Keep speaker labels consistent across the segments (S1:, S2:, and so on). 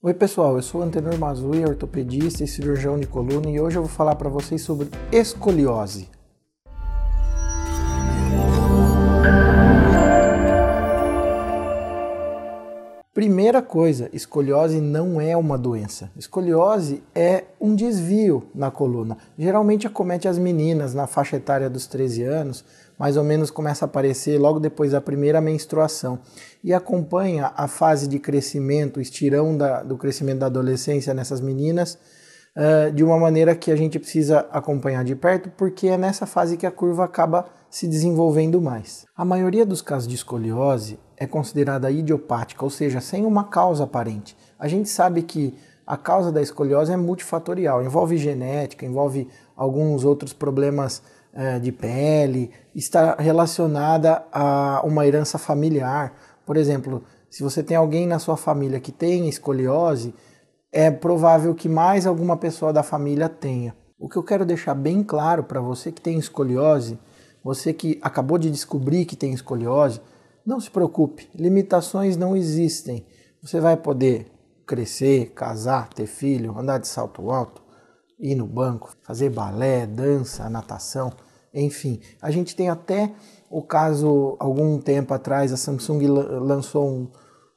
S1: Oi pessoal, eu sou Antenor Mazui, ortopedista e cirurgião de coluna e hoje eu vou falar para vocês sobre escoliose. Primeira coisa, escoliose não é uma doença. Escoliose é um desvio na coluna. Geralmente acomete as meninas na faixa etária dos 13 anos, mais ou menos começa a aparecer logo depois da primeira menstruação e acompanha a fase de crescimento, estirão da, do crescimento da adolescência nessas meninas uh, de uma maneira que a gente precisa acompanhar de perto, porque é nessa fase que a curva acaba se desenvolvendo mais. A maioria dos casos de escoliose é considerada idiopática, ou seja, sem uma causa aparente. A gente sabe que a causa da escoliose é multifatorial, envolve genética, envolve alguns outros problemas é, de pele, está relacionada a uma herança familiar. Por exemplo, se você tem alguém na sua família que tem escoliose, é provável que mais alguma pessoa da família tenha. O que eu quero deixar bem claro para você que tem escoliose, você que acabou de descobrir que tem escoliose, não se preocupe, limitações não existem. Você vai poder crescer, casar, ter filho, andar de salto alto, ir no banco, fazer balé, dança, natação, enfim. A gente tem até o caso, algum tempo atrás, a Samsung lançou um,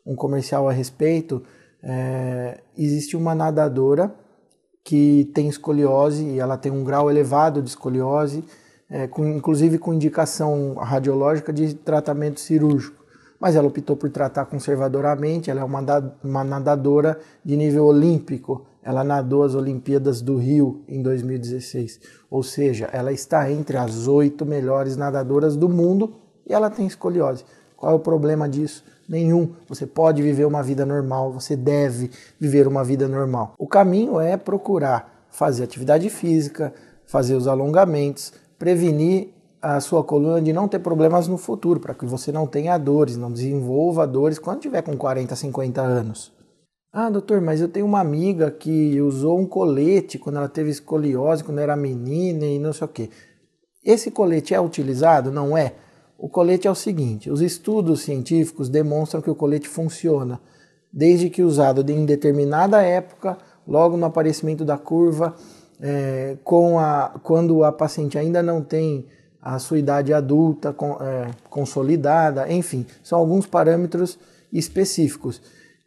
S1: um comercial a respeito. É, existe uma nadadora que tem escoliose e ela tem um grau elevado de escoliose é, com, inclusive com indicação radiológica de tratamento cirúrgico. Mas ela optou por tratar conservadoramente, ela é uma, uma nadadora de nível olímpico. Ela nadou as Olimpíadas do Rio em 2016. Ou seja, ela está entre as oito melhores nadadoras do mundo e ela tem escoliose. Qual é o problema disso? Nenhum. Você pode viver uma vida normal, você deve viver uma vida normal. O caminho é procurar fazer atividade física, fazer os alongamentos, prevenir a sua coluna de não ter problemas no futuro, para que você não tenha dores, não desenvolva dores quando tiver com 40, 50 anos. Ah, doutor, mas eu tenho uma amiga que usou um colete quando ela teve escoliose, quando era menina e não sei o quê. Esse colete é utilizado? Não é? O colete é o seguinte: os estudos científicos demonstram que o colete funciona desde que usado em determinada época, logo no aparecimento da curva, é, com a, quando a paciente ainda não tem a sua idade adulta com, é, consolidada, enfim, são alguns parâmetros específicos,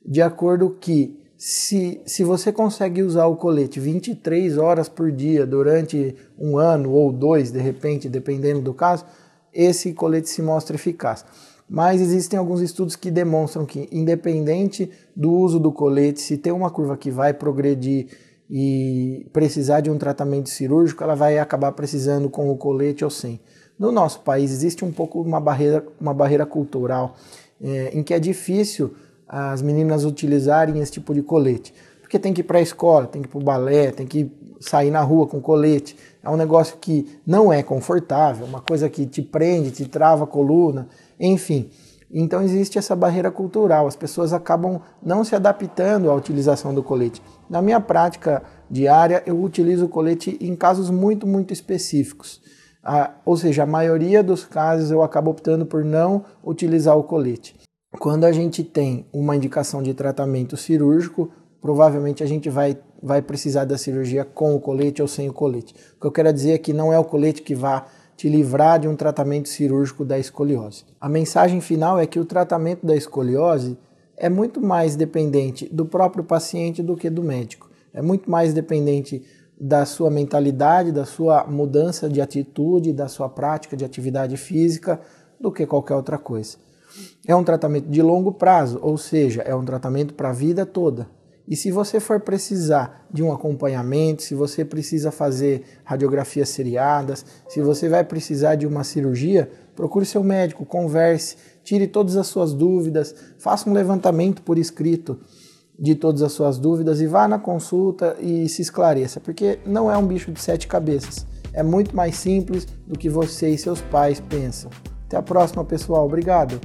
S1: de acordo que se, se você consegue usar o colete 23 horas por dia durante um ano ou dois, de repente, dependendo do caso, esse colete se mostra eficaz. Mas existem alguns estudos que demonstram que, independente do uso do colete, se tem uma curva que vai progredir e precisar de um tratamento cirúrgico, ela vai acabar precisando com o colete ou sem. No nosso país existe um pouco uma barreira, uma barreira cultural é, em que é difícil as meninas utilizarem esse tipo de colete, porque tem que ir para a escola, tem que ir para o balé, tem que sair na rua com colete. É um negócio que não é confortável, uma coisa que te prende, te trava a coluna, enfim. Então existe essa barreira cultural, as pessoas acabam não se adaptando à utilização do colete. Na minha prática diária, eu utilizo o colete em casos muito, muito específicos. Ah, ou seja, a maioria dos casos eu acabo optando por não utilizar o colete. Quando a gente tem uma indicação de tratamento cirúrgico, provavelmente a gente vai, vai precisar da cirurgia com o colete ou sem o colete. O que eu quero dizer é que não é o colete que vai te livrar de um tratamento cirúrgico da escoliose. A mensagem final é que o tratamento da escoliose é muito mais dependente do próprio paciente do que do médico. É muito mais dependente da sua mentalidade, da sua mudança de atitude, da sua prática de atividade física do que qualquer outra coisa. É um tratamento de longo prazo, ou seja, é um tratamento para a vida toda. E se você for precisar de um acompanhamento, se você precisa fazer radiografias seriadas, se você vai precisar de uma cirurgia, procure seu médico, converse, tire todas as suas dúvidas, faça um levantamento por escrito de todas as suas dúvidas e vá na consulta e se esclareça, porque não é um bicho de sete cabeças. É muito mais simples do que você e seus pais pensam. Até a próxima, pessoal. Obrigado.